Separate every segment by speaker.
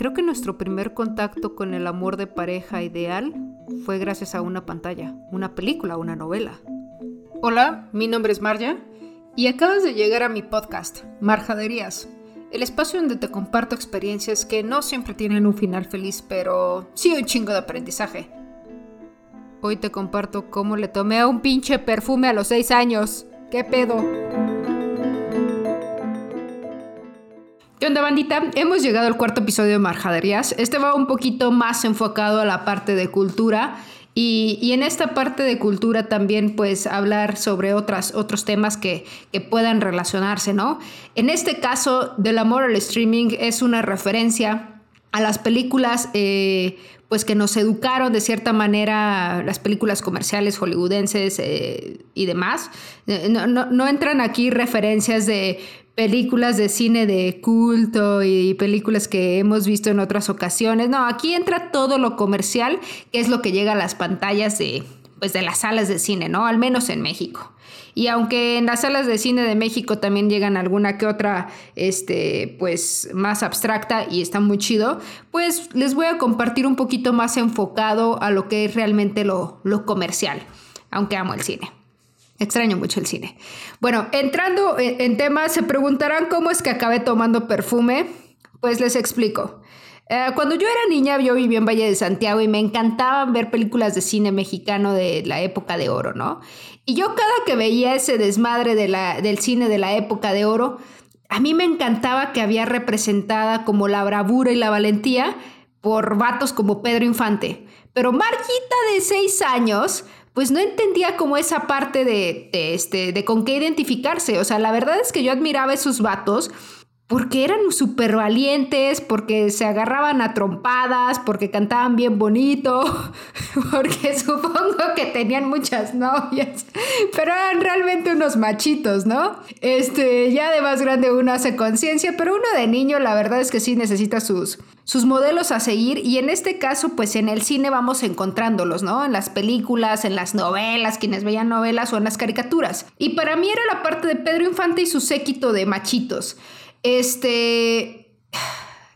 Speaker 1: creo que nuestro primer contacto con el amor de pareja ideal fue gracias a una pantalla, una película, una novela. Hola, mi nombre es Marja y acabas de llegar a mi podcast, Marjaderías, el espacio donde te comparto experiencias que no siempre tienen un final feliz, pero sí un chingo de aprendizaje. Hoy te comparto cómo le tomé a un pinche perfume a los 6 años. ¿Qué pedo? Onda, bandita? Hemos llegado al cuarto episodio de Marjaderías. Este va un poquito más enfocado a la parte de cultura. Y, en esta parte de cultura también, pues, hablar sobre otras, otros temas que, puedan relacionarse, ¿no? En este caso, del amor al streaming es una referencia a las películas, eh, pues, que nos educaron de cierta manera, las películas comerciales hollywoodenses eh, y demás. Eh, no entran aquí referencias de películas de cine de culto y películas que hemos visto en otras ocasiones. No, aquí entra todo lo comercial, que es lo que llega a las pantallas de, pues, de las salas de cine, ¿no? Al menos en México. Y aunque en las salas de cine de México también llegan alguna que otra, este, pues más abstracta y está muy chido, pues les voy a compartir un poquito más enfocado a lo que es realmente lo, lo comercial, aunque amo el cine. Extraño mucho el cine. Bueno, entrando en temas, se preguntarán cómo es que acabé tomando perfume. Pues les explico. Eh, cuando yo era niña, yo vivía en Valle de Santiago y me encantaban ver películas de cine mexicano de la época de oro, ¿no? Y yo cada que veía ese desmadre de la, del cine de la época de oro, a mí me encantaba que había representada como la bravura y la valentía por vatos como Pedro Infante. Pero Marquita de seis años pues no entendía como esa parte de, este, de con qué identificarse. O sea, la verdad es que yo admiraba esos vatos porque eran súper valientes, porque se agarraban a trompadas, porque cantaban bien bonito, porque supongo que tenían muchas novias, pero eran realmente unos machitos, ¿no? Este, ya de más grande uno hace conciencia, pero uno de niño la verdad es que sí necesita sus, sus modelos a seguir y en este caso pues en el cine vamos encontrándolos, ¿no? En las películas, en las novelas, quienes veían novelas o en las caricaturas. Y para mí era la parte de Pedro Infante y su séquito de machitos. Este,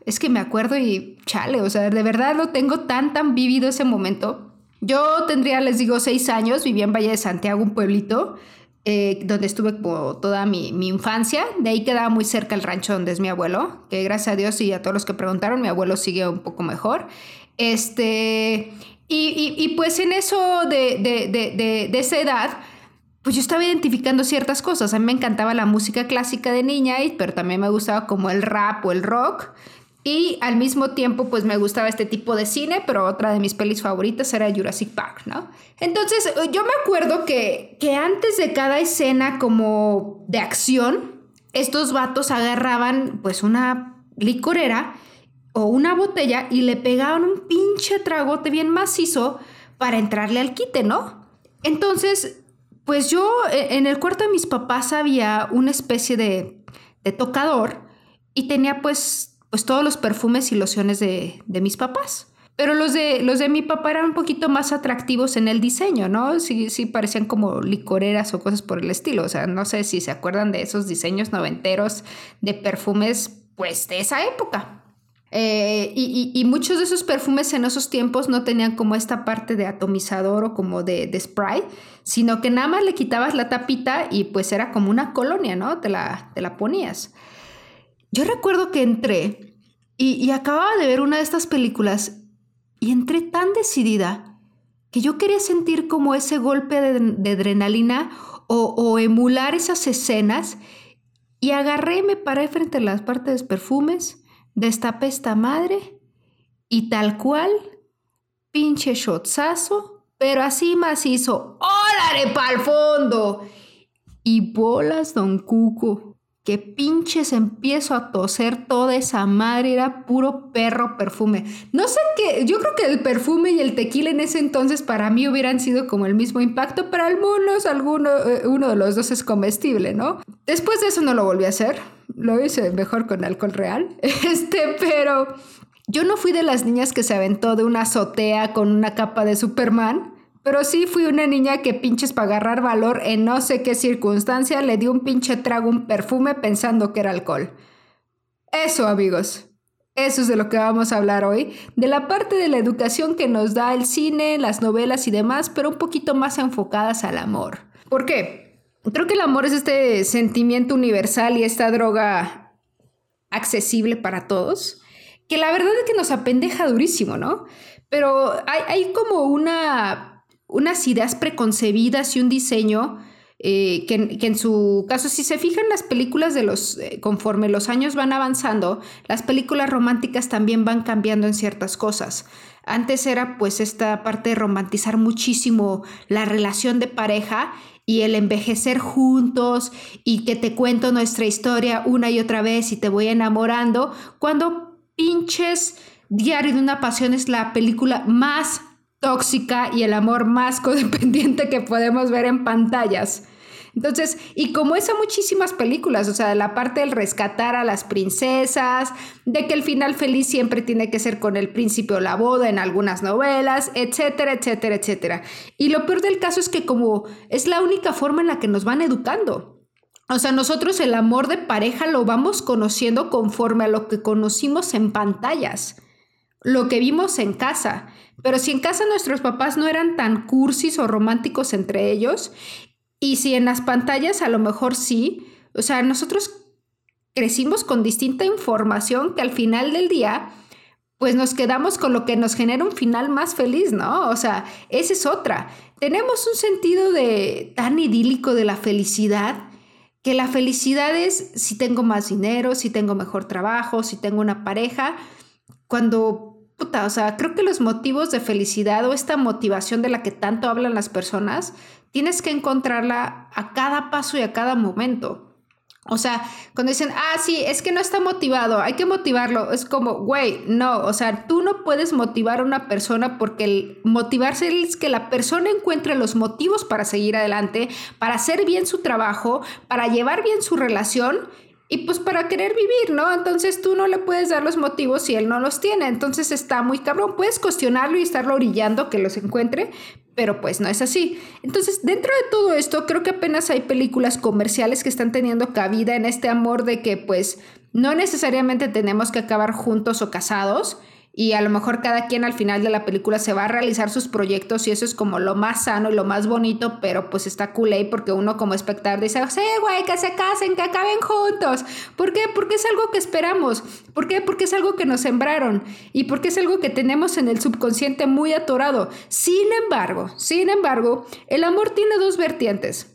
Speaker 1: es que me acuerdo y chale, o sea, de verdad lo tengo tan, tan vivido ese momento. Yo tendría, les digo, seis años, vivía en Valle de Santiago, un pueblito, eh, donde estuve toda mi, infancia. De ahí quedaba muy cerca el rancho donde es mi abuelo, que gracias a Dios y a todos los que preguntaron, mi abuelo sigue un poco mejor. Este, y, pues en eso de, de, de esa edad, pues yo estaba identificando ciertas cosas. A mí me encantaba la música clásica de niña, pero también me gustaba como el rap o el rock. Y al mismo tiempo, pues me gustaba este tipo de cine, pero otra de mis pelis favoritas era Jurassic Park, ¿no? Entonces, yo me acuerdo que, que antes de cada escena como de acción, estos vatos agarraban pues una licorera o una botella y le pegaban un pinche tragote bien macizo para entrarle al quite, ¿no? Entonces, pues yo e, en el cuarto de mis papás había una especie de, tocador y tenía pues, pues todos los perfumes y lociones de, mis papás. Pero los de, los de mi papá eran un poquito más atractivos en el diseño, ¿no? Sí, sí parecían como licoreras o cosas por el estilo. O sea, no sé si se acuerdan de esos diseños noventeros de perfumes, pues de esa época. Eh, y, muchos de esos perfumes en esos tiempos no tenían como esta parte de atomizador o como de, spray, sino que nada más le quitabas la tapita y pues era como una colonia, ¿no? Te la, te la ponías. Yo recuerdo que entré y, acababa de ver una de estas películas y entré tan decidida que yo quería sentir como ese golpe de, adrenalina o, o, emular esas escenas y agarré, me paré frente a las partes de perfumes Destapé esta madre y tal cual, pinche shotzazo, pero así macizo, ¡órale pa'l fondo! Y bolas, don Cuco, que pinches empiezo a toser toda esa madre, era puro perro perfume. No sé qué, yo creo que el perfume y el tequila en ese entonces para mí hubieran sido como el mismo impacto, pero al menos alguno, eh, uno de los dos es comestible, ¿no? Después de eso no lo volví a hacer lo hice mejor con alcohol real. Este, pero yo no fui de las niñas que se aventó de una azotea con una capa de Superman, pero sí fui una niña que pinches para agarrar valor en no sé qué circunstancia le dio un pinche trago un perfume pensando que era alcohol. Eso, amigos. Eso es de lo que vamos a hablar hoy, de la parte de la educación que nos da el cine, las novelas y demás, pero un poquito más enfocadas al amor. ¿Por qué? Creo que el amor es este sentimiento universal y esta droga accesible para todos, que la verdad es que nos apendeja durísimo, ¿no? Pero hay, como una, unas ideas preconcebidas y un diseño eh, que, en su caso, si se fijan las películas de los, eh, conforme los años van avanzando, las películas románticas también van cambiando en ciertas cosas. Antes era pues esta parte de romantizar muchísimo la relación de pareja y el envejecer juntos y que te cuento nuestra historia una y otra vez y te voy enamorando, cuando pinches Diario de una Pasión es la película más tóxica y el amor más codependiente que podemos ver en pantallas. Entonces, y como es muchísimas películas, o sea, de la parte del rescatar a las princesas, de que el final feliz siempre tiene que ser con el príncipe o la boda en algunas novelas, etcétera, etcétera, etcétera. Y lo peor del caso es que como es la única forma en la que nos van educando. O sea, nosotros el amor de pareja lo vamos conociendo conforme a lo que conocimos en pantallas, lo que vimos en casa. Pero si en casa nuestros papás no eran tan cursis o románticos entre ellos, y si en las pantallas a lo mejor sí, o sea, nosotros crecimos con distinta información que al final del día, pues nos quedamos con lo que nos genera un final más feliz, ¿no? O sea, esa es otra. Tenemos un sentido de tan idílico de la felicidad que la felicidad es si tengo más dinero, si tengo mejor trabajo, si tengo una pareja, cuando puta, o sea, creo que los motivos de felicidad o esta motivación de la que tanto hablan las personas, tienes que encontrarla a cada paso y a cada momento. O sea, cuando dicen, ah, sí, es que no está motivado, hay que motivarlo, es como, güey, no, o sea, tú no puedes motivar a una persona porque el motivarse es que la persona encuentre los motivos para seguir adelante, para hacer bien su trabajo, para llevar bien su relación y pues para querer vivir, ¿no? Entonces tú no le puedes dar los motivos si él no los tiene. Entonces está muy cabrón. Puedes cuestionarlo y estarlo orillando que los encuentre, pero pues no es así. Entonces, dentro de todo esto, creo que apenas hay películas comerciales que están teniendo cabida en este amor de que pues no necesariamente tenemos que acabar juntos o casados y a lo mejor cada quien al final de la película se va a realizar sus proyectos y eso es como lo más sano y lo más bonito, pero pues está cool porque uno como espectador dice, sí, güey, que se casen, que acaben juntos. ¿Por qué? Porque es algo que esperamos. ¿Por qué? Porque es algo que nos sembraron y porque es algo que tenemos en el subconsciente muy atorado. Sin embargo, sin embargo, el amor tiene dos vertientes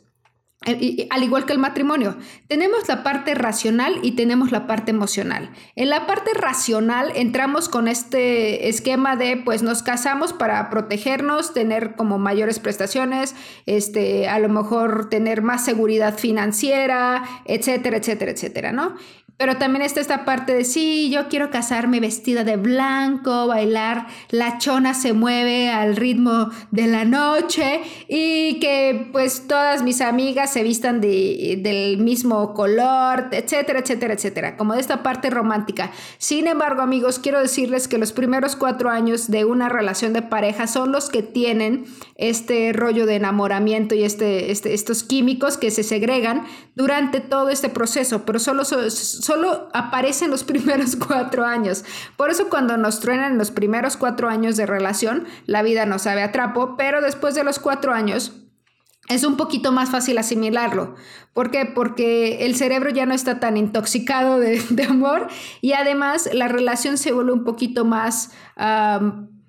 Speaker 1: al igual que el matrimonio, tenemos la parte racional y tenemos la parte emocional. En la parte racional entramos con este esquema de pues nos casamos para protegernos, tener como mayores prestaciones, este, a lo mejor tener más seguridad financiera, etcétera, etcétera, etcétera, ¿no? Pero también está esta parte de, sí, yo quiero casarme vestida de blanco, bailar, la chona se mueve al ritmo de la noche y que pues todas mis amigas se vistan de, del mismo color, etcétera, etcétera, etcétera, como de esta parte romántica. Sin embargo, amigos, quiero decirles que los primeros cuatro años de una relación de pareja son los que tienen este rollo de enamoramiento y este, este estos químicos que se segregan durante todo este proceso, pero solo solo aparece en los primeros cuatro años. Por eso cuando nos truenan en los primeros cuatro años de relación, la vida no sabe a trapo, pero después de los cuatro años es un poquito más fácil asimilarlo. ¿Por qué? Porque el cerebro ya no está tan intoxicado de, amor y además la relación se vuelve un poquito más...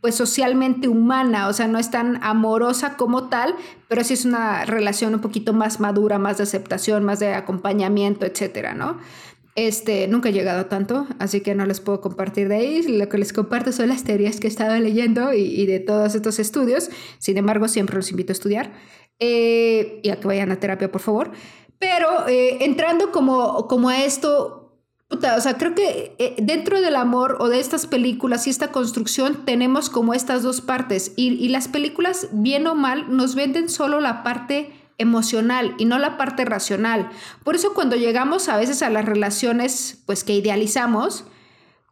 Speaker 1: pues socialmente humana, o sea, no es tan amorosa como tal, pero sí es una relación un poquito más madura, más de aceptación, más de acompañamiento, etcétera, ¿no? Este, nunca he llegado a tanto, así que no les puedo compartir de ahí. Lo que les comparto son las teorías que he estado leyendo y, de todos estos estudios. Sin embargo, siempre los invito a estudiar eh, y a que vayan a terapia, por favor. Pero eh, entrando como, como a esto, o sea, creo que eh, dentro del amor o de estas películas y esta construcción tenemos como estas dos partes. Y, y las películas, bien o mal, nos venden solo la parte emocional y no la parte racional. Por eso cuando llegamos a veces a las relaciones pues que idealizamos,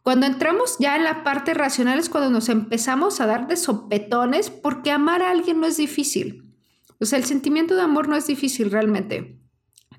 Speaker 1: cuando entramos ya en la parte racional es cuando nos empezamos a dar de sopetones porque amar a alguien no es difícil. O sea, el sentimiento de amor no es difícil realmente.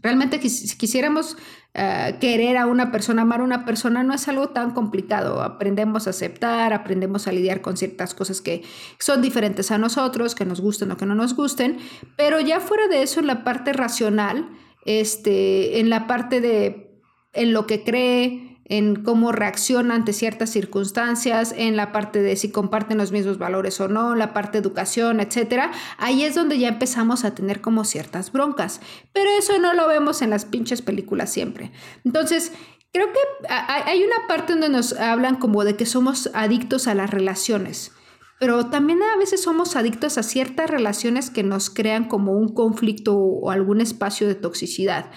Speaker 1: Realmente si quisiéramos eh, querer a una persona, amar a una persona, no es algo tan complicado. Aprendemos a aceptar, aprendemos a lidiar con ciertas cosas que son diferentes a nosotros, que nos gusten o que no nos gusten, pero ya fuera de eso, en la parte racional, este, en la parte de en lo que cree, en cómo reacciona ante ciertas circunstancias, en la parte de si comparten los mismos valores o no, la parte de educación, etcétera. Ahí es donde ya empezamos a tener como ciertas broncas. Pero eso no lo vemos en las pinches películas siempre. Entonces, creo que hay una parte donde nos hablan como de que somos adictos a las relaciones. Pero también a veces somos adictos a ciertas relaciones que nos crean como un conflicto o algún espacio de toxicidad.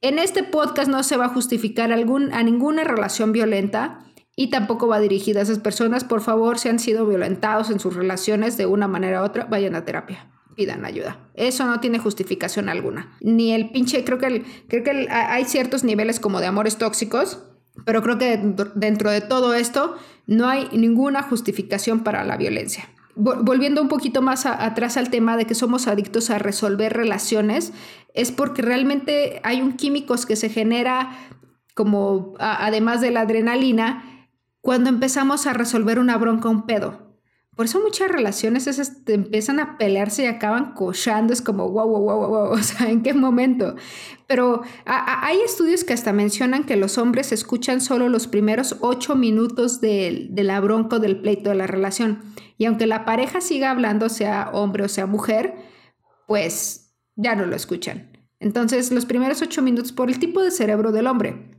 Speaker 1: En este podcast no se va a justificar a ninguna relación violenta y tampoco va dirigida a esas personas. Por favor, si han sido violentados en sus relaciones de una manera u otra, vayan a terapia. Pidan ayuda. Eso no tiene justificación alguna. Ni el pinche, creo que, creo que hay ciertos niveles como de amores tóxicos, pero creo que dentro de todo esto no hay ninguna justificación para la violencia volviendo un poquito más atrás al tema de que somos adictos a resolver relaciones, es porque realmente hay un químico que se genera como además de la adrenalina cuando empezamos a resolver una bronca, un pedo. Por eso muchas relaciones empiezan a pelearse y acaban cochando. Es como, wow, wow, wow, wow, o sea, ¿en qué momento? Pero hay estudios que hasta mencionan que los hombres escuchan solo los primeros ocho minutos de, de la bronca del pleito de la relación. Y aunque la pareja siga hablando, sea hombre o sea mujer, pues ya no lo escuchan. Entonces, los primeros ocho minutos por el tipo de cerebro del hombre.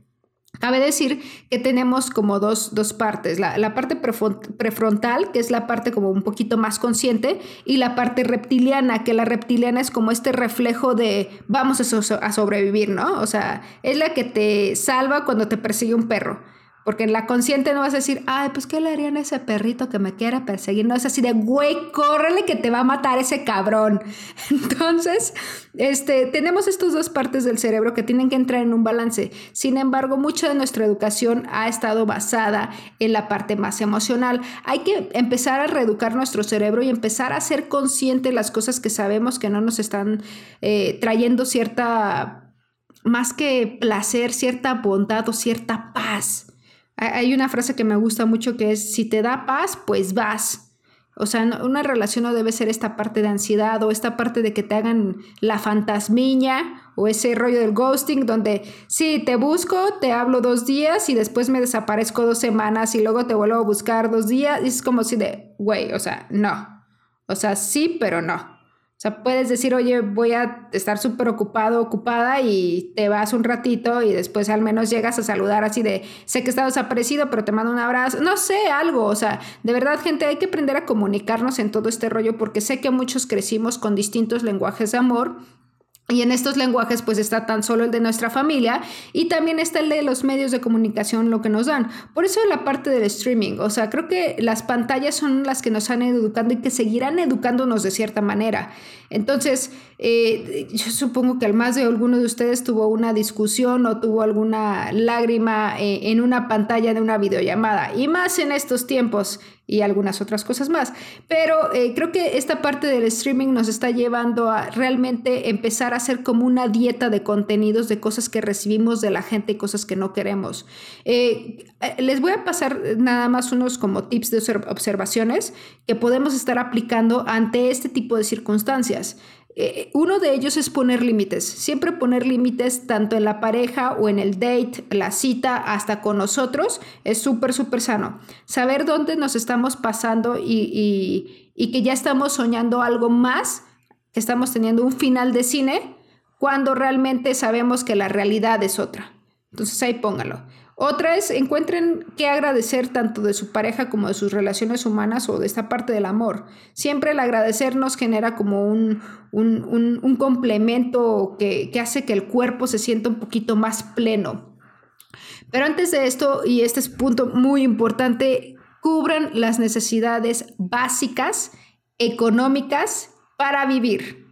Speaker 1: Cabe decir que tenemos como dos, partes, la, parte prefrontal, que es la parte como un poquito más consciente, y la parte reptiliana, que la reptiliana es como este reflejo de vamos a, a sobrevivir, ¿no? O sea, es la que te salva cuando te persigue un perro. Porque en la consciente no vas a decir, ay, pues ¿qué le harían a ese perrito que me quiera perseguir? No es así de, güey, córrele que te va a matar ese cabrón. Entonces, este, tenemos estas dos partes del cerebro que tienen que entrar en un balance. Sin embargo, mucha de nuestra educación ha estado basada en la parte más emocional. Hay que empezar a reeducar nuestro cerebro y empezar a ser consciente las cosas que sabemos que no nos están eh, trayendo cierta, más que placer, cierta bondad o cierta paz. Hay una frase que me gusta mucho que es, si te da paz, pues vas. O sea, una relación no debe ser esta parte de ansiedad o esta parte de que te hagan la fantasmiña o ese rollo del ghosting donde sí, te busco, te hablo dos días y después me desaparezco dos semanas y luego te vuelvo a buscar dos días. Es como si de, güey, o sea, no. O sea, sí, pero no. O sea, puedes decir, oye, voy a estar súper ocupado, ocupada y te vas un ratito y después al menos llegas a saludar así de, sé que estás desaparecido, pero te mando un abrazo. No sé, algo. O sea, de verdad, gente, hay que aprender a comunicarnos en todo este rollo porque sé que muchos crecimos con distintos lenguajes de amor y en estos lenguajes pues está tan solo el de nuestra familia y también está el de los medios de comunicación, lo que nos dan. Por eso la parte del streaming, o sea, creo que las pantallas son las que nos han educando y que seguirán educándonos de cierta manera. Entonces, eh, yo supongo que al más de alguno de ustedes tuvo una discusión o tuvo alguna lágrima eh, en una pantalla de una videollamada y más en estos tiempos y algunas otras cosas más. Pero eh, creo que esta parte del streaming nos está llevando a realmente empezar a hacer como una dieta de contenidos, de cosas que recibimos de la gente y cosas que no queremos. Eh, eh, les voy a pasar nada más unos como tips de observaciones que podemos estar aplicando ante este tipo de circunstancias. Eh, uno de ellos es poner límites. Siempre poner límites tanto en la pareja o en el date, la cita, hasta con nosotros, es súper, súper sano. Saber dónde nos estamos pasando y, y que ya estamos soñando algo más, que estamos teniendo un final de cine, cuando realmente sabemos que la realidad es otra. Entonces ahí póngalo. Otra es, encuentren qué agradecer tanto de su pareja como de sus relaciones humanas o de esta parte del amor. Siempre el agradecer nos genera como un, un, complemento que, que hace que el cuerpo se sienta un poquito más pleno. Pero antes de esto, y este es un punto muy importante, cubran las necesidades básicas económicas para vivir.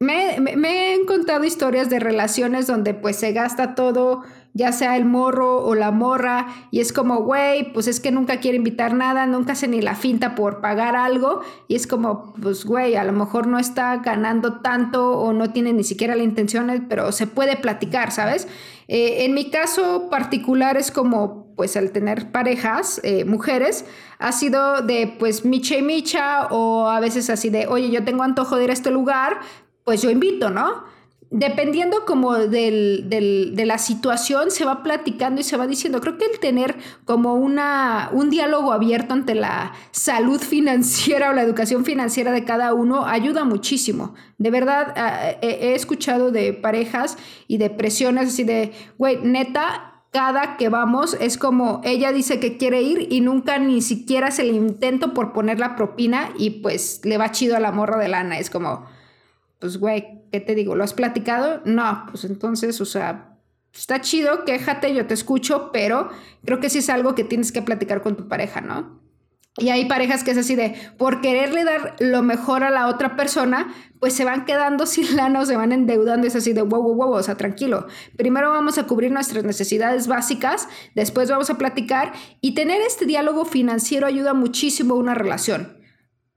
Speaker 1: me, me, he encontrado historias de relaciones donde pues se gasta todo, ya sea el morro o la morra, y es como, güey, pues es que nunca quiere invitar nada, nunca hace ni la finta por pagar algo, y es como, pues güey, a lo mejor no está ganando tanto o no tiene ni siquiera la intención, pero se puede platicar, ¿sabes? Eh, en mi caso particular es como, pues al tener parejas, eh, mujeres, ha sido de pues micha y micha o a veces así de, oye, yo tengo antojo de ir a este lugar, pues yo invito, ¿no? Dependiendo como del, de la situación, se va platicando y se va diciendo. Creo que el tener como una, un diálogo abierto ante la salud financiera o la educación financiera de cada uno ayuda muchísimo. De verdad, ah, he escuchado de parejas y de presiones así de, güey, neta, cada que vamos es como ella dice que quiere ir y nunca ni siquiera se le intento por poner la propina y pues le va chido a la morra de lana. Es como pues güey, ¿qué te digo? ¿Lo has platicado? No, pues entonces, o sea, está chido, quéjate, yo te escucho, pero creo que sí es algo que tienes que platicar con tu pareja, ¿no? Y hay parejas que es así de, por quererle dar lo mejor a la otra persona, pues se van quedando sin lana se van endeudando. Es así de, wow, wow, wow, o sea, tranquilo. Primero vamos a cubrir nuestras necesidades básicas, después vamos a platicar y tener este diálogo financiero ayuda muchísimo a una relación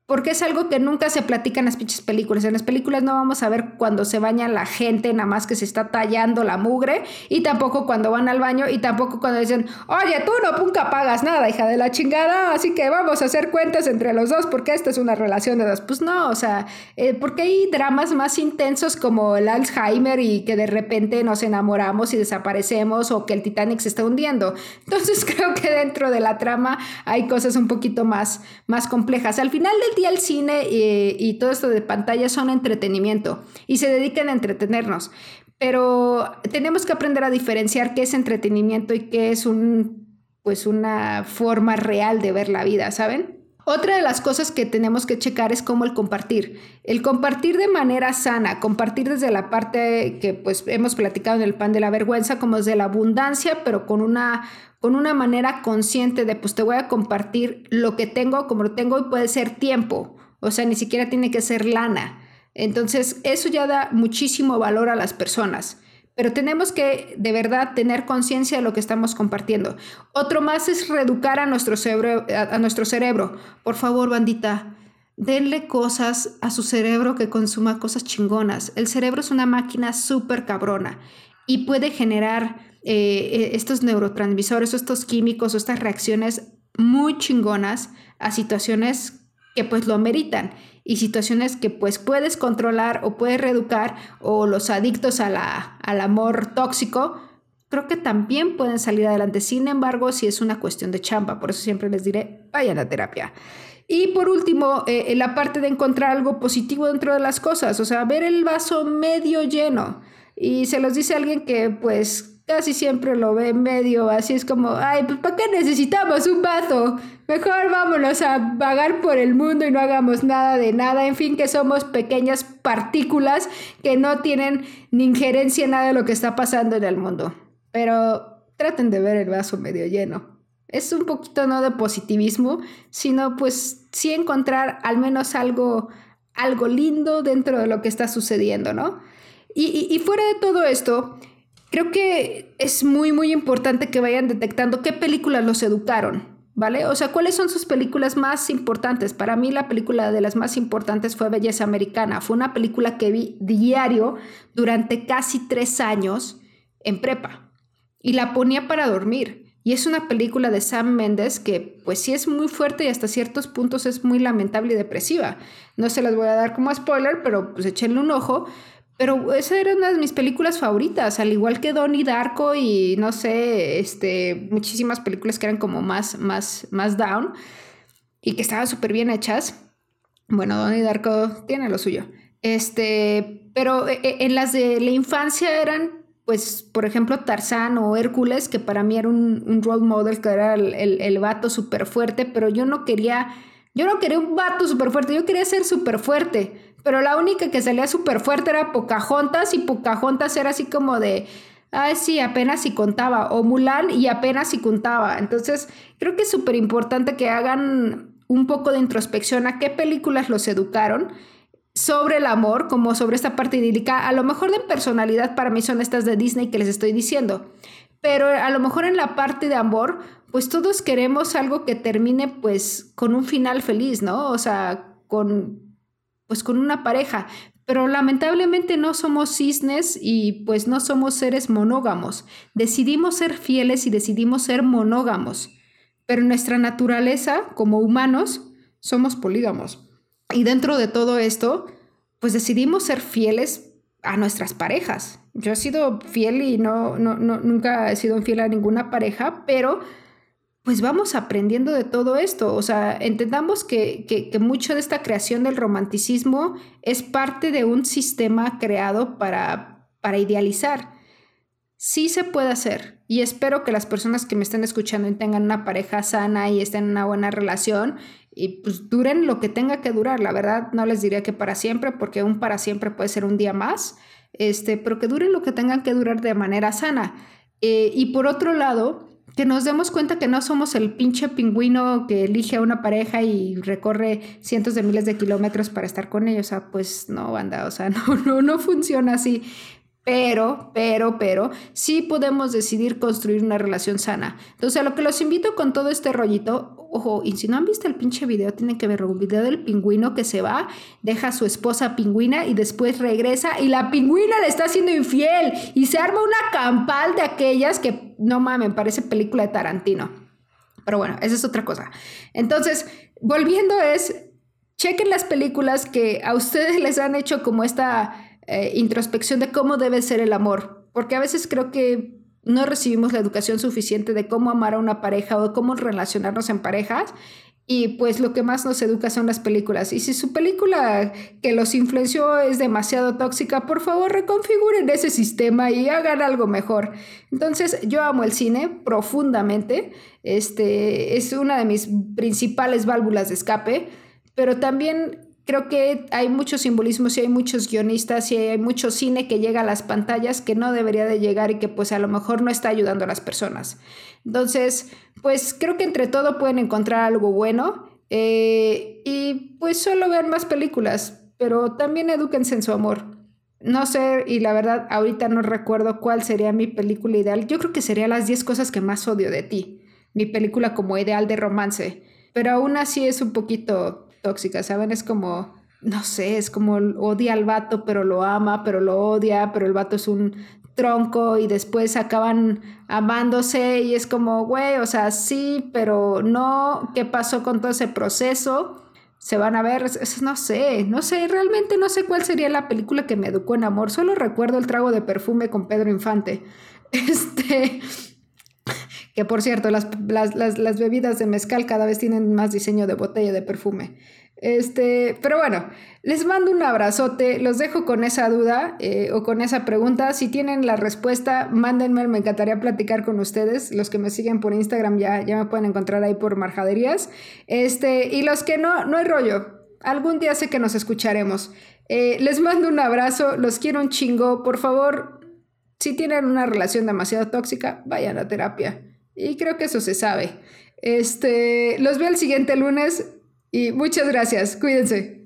Speaker 1: porque es algo que nunca se platica en las pinches películas. En las películas no vamos a ver cuando se baña la gente, nada más que se está tallando la mugre, y tampoco cuando van al baño, y tampoco cuando dicen, oye, tú no nunca pagas nada, hija de la chingada, así que vamos a hacer cuentas entre los dos porque esta es una relación de dos. Pues no, o sea, eh, porque hay dramas más intensos como el Alzheimer y que de repente nos enamoramos y desaparecemos o que el Titanic se está hundiendo. Entonces creo que dentro de la trama hay cosas un poquito más, más complejas. Al final del el cine y, todo esto de pantalla son entretenimiento y se dedican a entretenernos. Pero tenemos que aprender a diferenciar qué es entretenimiento y qué es un, pues una forma real de ver la vida, ¿saben? Otra de las cosas que tenemos que checar es cómo el compartir. El compartir de manera sana, compartir desde la parte que pues hemos platicado en el pan de la vergüenza, como desde la abundancia, pero con una con una manera consciente de, pues te voy a compartir lo que tengo, como lo tengo, y puede ser tiempo, o sea, ni siquiera tiene que ser lana. Entonces, eso ya da muchísimo valor a las personas. Pero tenemos que de verdad tener conciencia de lo que estamos compartiendo. Otro más es reeducar a nuestro cerebro. A, nuestro cerebro. Por favor, bandita, denle cosas a su cerebro que consuma cosas chingonas. El cerebro es una máquina súper cabrona y puede generar eh, estos neurotransmisores, estos químicos estas reacciones muy chingonas a situaciones que pues lo ameritan y situaciones que pues puedes controlar o puedes reeducar o los adictos a la, al amor tóxico, creo que también pueden salir adelante. Sin embargo, si es una cuestión de chamba, por eso siempre les diré, vayan a terapia. Y por último, eh, la parte de encontrar algo positivo dentro de las cosas, o sea, ver el vaso medio lleno. Y se los dice alguien que pues casi siempre lo ve medio así, es como, ay, pues ¿para qué necesitamos un vaso? Mejor vámonos a vagar por el mundo y no hagamos nada de nada. En fin, que somos pequeñas partículas que no tienen ni injerencia en nada de lo que está pasando en el mundo. Pero traten de ver el vaso medio lleno. Es un poquito no de positivismo, sino pues sí encontrar al menos algo, algo lindo dentro de lo que está sucediendo, ¿no? Y, y fuera de todo esto, creo que es muy, muy importante que vayan detectando qué películas los educaron, ¿vale? O sea, ¿cuáles son sus películas más importantes? Para mí la película de las más importantes fue Belleza Americana. Fue una película que vi diario durante casi tres años en prepa y la ponía para dormir. Y es una película de Sam Mendes que pues sí es muy fuerte y hasta ciertos puntos es muy lamentable y depresiva. No se las voy a dar como spoiler, pero pues échenle un ojo. Pero esa era una de mis películas favoritas, al igual que Donnie Darko y no sé, este, muchísimas películas que eran como más, más, más down y que estaban súper bien hechas. Bueno, Donnie Darko tiene lo suyo. Este, pero eh, eh, en las de la infancia eran, pues, por ejemplo, Tarzán o Hércules, que para mí era un, un role model, que era el, el, el vato súper fuerte, pero yo no quería, yo no quería un vato súper fuerte, yo quería ser súper fuerte pero la única que salía súper fuerte era Pocahontas y Pocahontas era así como de, ay, sí, apenas si contaba, o Mulan y apenas si contaba. Entonces, creo que es súper importante que hagan un poco de introspección a qué películas los educaron. sobre el amor, como sobre esta parte idílica. A lo mejor de personalidad para mí son estas de Disney que les estoy diciendo. Pero a lo mejor en la parte de amor, pues todos queremos algo que termine pues con un final feliz, ¿no? O sea, con pues con una pareja. Pero lamentablemente no somos cisnes y pues no somos seres monógamos. Decidimos ser fieles y decidimos ser monógamos. Pero nuestra naturaleza como humanos somos polígamos. Y dentro de todo esto, pues decidimos ser fieles a nuestras parejas. Yo he sido fiel y no, no, nunca he sido fiel a ninguna pareja, pero pues vamos aprendiendo de todo esto. O sea, entendamos que, que, mucho de esta creación del romanticismo es parte de un sistema creado para, para idealizar. Sí se puede hacer y espero que las personas que me estén escuchando tengan una pareja sana y estén en una buena relación y pues duren lo que tenga que durar. La verdad no les diría que para siempre, porque un para siempre puede ser un día más, este, pero que duren lo que tengan que durar de manera sana. Eh, y por otro lado, que nos demos cuenta que no somos el pinche pingüino que elige a una pareja y recorre cientos de miles de kilómetros para estar con ellos. O sea, pues no, banda, o sea, no, no, no funciona así. Pero, pero, pero, sí podemos decidir construir una relación sana. Entonces, a lo que los invito con todo este rollito, ojo, y si no han visto el pinche video, tienen que ver un video del pingüino que se va, deja a su esposa pingüina y después regresa y la pingüina le está haciendo infiel y se arma una campal de aquellas que, no mames, parece película de Tarantino. Pero bueno, esa es otra cosa. Entonces, volviendo es, chequen las películas que a ustedes les han hecho como esta eh, introspección de cómo debe ser el amor, porque a veces creo que no recibimos la educación suficiente de cómo amar a una pareja o cómo relacionarnos en parejas. Y pues lo que más nos educa son las películas. Y si su película que los influenció es demasiado tóxica, por favor reconfiguren ese sistema y hagan algo mejor. Entonces yo amo el cine profundamente. Este es una de mis principales válvulas de escape. Pero también creo que hay muchos simbolismos y hay muchos guionistas y hay mucho cine que llega a las pantallas que no debería de llegar y que pues a lo mejor no está ayudando a las personas. Entonces, pues creo que entre todo pueden encontrar algo bueno eh, y pues solo ver más películas, pero también edúquense en su amor. No sé, y la verdad ahorita no recuerdo cuál sería mi película ideal. Yo creo que sería las 10 cosas que más odio de ti, mi película como ideal de romance, pero aún así es un poquito tóxica, ¿saben? Es como, no sé, es como odia al vato, pero lo ama, pero lo odia, pero el vato es un tronco y después acaban amándose y es como, güey, o sea, sí, pero no, ¿qué pasó con todo ese proceso? Se van a ver, no sé, no sé, realmente no sé cuál sería la película que me educó en amor, solo recuerdo el trago de perfume con Pedro Infante. Este, que por cierto, las, bebidas de mezcal cada vez tienen más diseño de botella de perfume. Este, pero bueno, les mando un abrazote, los dejo con esa duda eh, o con esa pregunta. Si tienen la respuesta, mándenme, me encantaría platicar con ustedes. Los que me siguen por Instagram ya, ya me pueden encontrar ahí por marjaderías. Este, y los que no, no hay rollo. Algún día sé que nos escucharemos. Eh, les mando un abrazo, los quiero un chingo. Por favor, si tienen una relación demasiado tóxica, vayan a terapia. Y creo que eso se sabe. Este, los veo el siguiente lunes y muchas gracias. Cuídense.